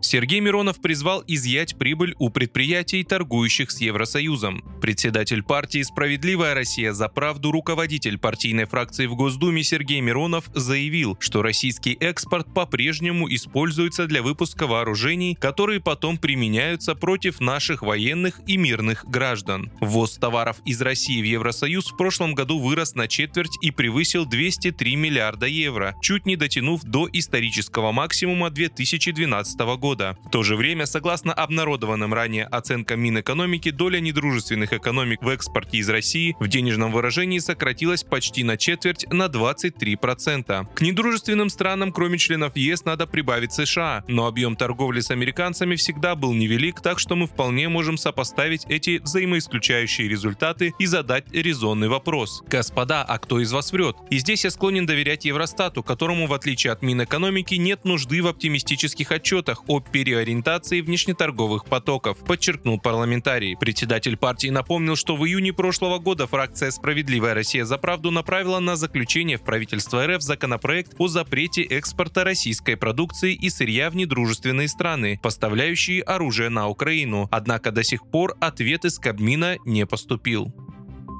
Сергей Миронов призвал изъять прибыль у предприятий, торгующих с Евросоюзом. Председатель партии «Справедливая Россия за правду» руководитель партийной фракции в Госдуме Сергей Миронов заявил, что российский экспорт по-прежнему используется для выпуска вооружений, которые потом применяются против наших военных и мирных граждан. Ввоз товаров из России в Евросоюз в прошлом году вырос на четверть и превысил 203 миллиарда евро, чуть не дотянув до исторического максимума 2012 года года. В то же время, согласно обнародованным ранее оценкам Минэкономики, доля недружественных экономик в экспорте из России в денежном выражении сократилась почти на четверть на 23%. К недружественным странам, кроме членов ЕС, надо прибавить США, но объем торговли с американцами всегда был невелик, так что мы вполне можем сопоставить эти взаимоисключающие результаты и задать резонный вопрос. Господа, а кто из вас врет? И здесь я склонен доверять Евростату, которому, в отличие от Минэкономики, нет нужды в оптимистических отчетах о переориентации внешнеторговых потоков, подчеркнул парламентарий. Председатель партии напомнил, что в июне прошлого года фракция «Справедливая Россия за правду» направила на заключение в правительство РФ законопроект о запрете экспорта российской продукции и сырья в недружественные страны, поставляющие оружие на Украину. Однако до сих пор ответ из Кабмина не поступил.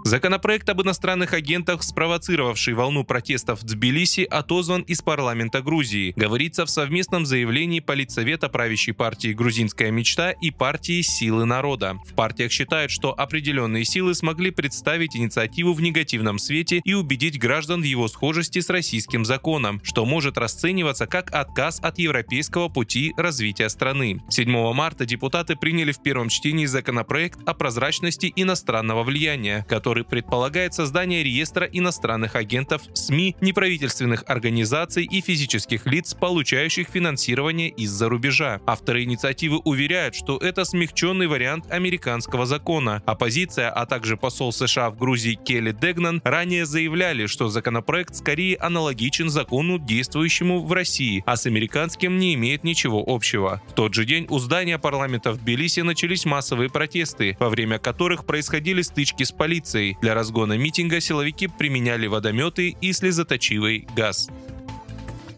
Законопроект об иностранных агентах, спровоцировавший волну протестов в Тбилиси, отозван из парламента Грузии. Говорится в совместном заявлении Политсовета правящей партии «Грузинская мечта» и партии «Силы народа». В партиях считают, что определенные силы смогли представить инициативу в негативном свете и убедить граждан в его схожести с российским законом, что может расцениваться как отказ от европейского пути развития страны. 7 марта депутаты приняли в первом чтении законопроект о прозрачности иностранного влияния, который который предполагает создание реестра иностранных агентов, СМИ, неправительственных организаций и физических лиц, получающих финансирование из-за рубежа. Авторы инициативы уверяют, что это смягченный вариант американского закона. Оппозиция, а также посол США в Грузии Келли Дегнан ранее заявляли, что законопроект скорее аналогичен закону, действующему в России, а с американским не имеет ничего общего. В тот же день у здания парламента в Тбилиси начались массовые протесты, во время которых происходили стычки с полицией, для разгона митинга силовики применяли водометы и слезоточивый газ.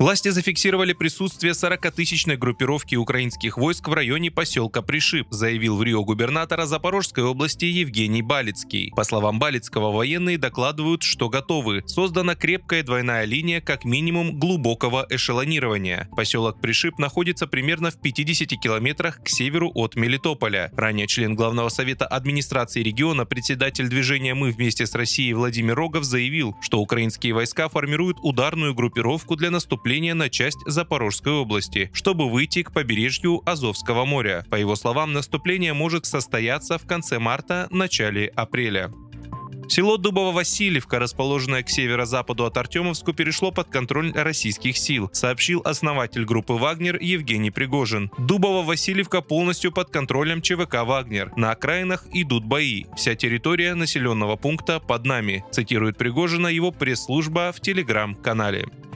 Власти зафиксировали присутствие 40-тысячной группировки украинских войск в районе поселка Пришип, заявил в Рио губернатора Запорожской области Евгений Балицкий. По словам Балицкого, военные докладывают, что готовы. Создана крепкая двойная линия как минимум глубокого эшелонирования. Поселок Пришип находится примерно в 50 километрах к северу от Мелитополя. Ранее член главного совета администрации региона, председатель движения «Мы вместе с Россией» Владимир Рогов заявил, что украинские войска формируют ударную группировку для наступления наступления на часть Запорожской области, чтобы выйти к побережью Азовского моря. По его словам, наступление может состояться в конце марта, начале апреля. Село Дубово-Васильевка, расположенное к северо-западу от Артемовску, перешло под контроль российских сил, сообщил основатель группы «Вагнер» Евгений Пригожин. Дубово-Васильевка полностью под контролем ЧВК «Вагнер». На окраинах идут бои. Вся территория населенного пункта под нами, цитирует Пригожина его пресс-служба в телеграм-канале.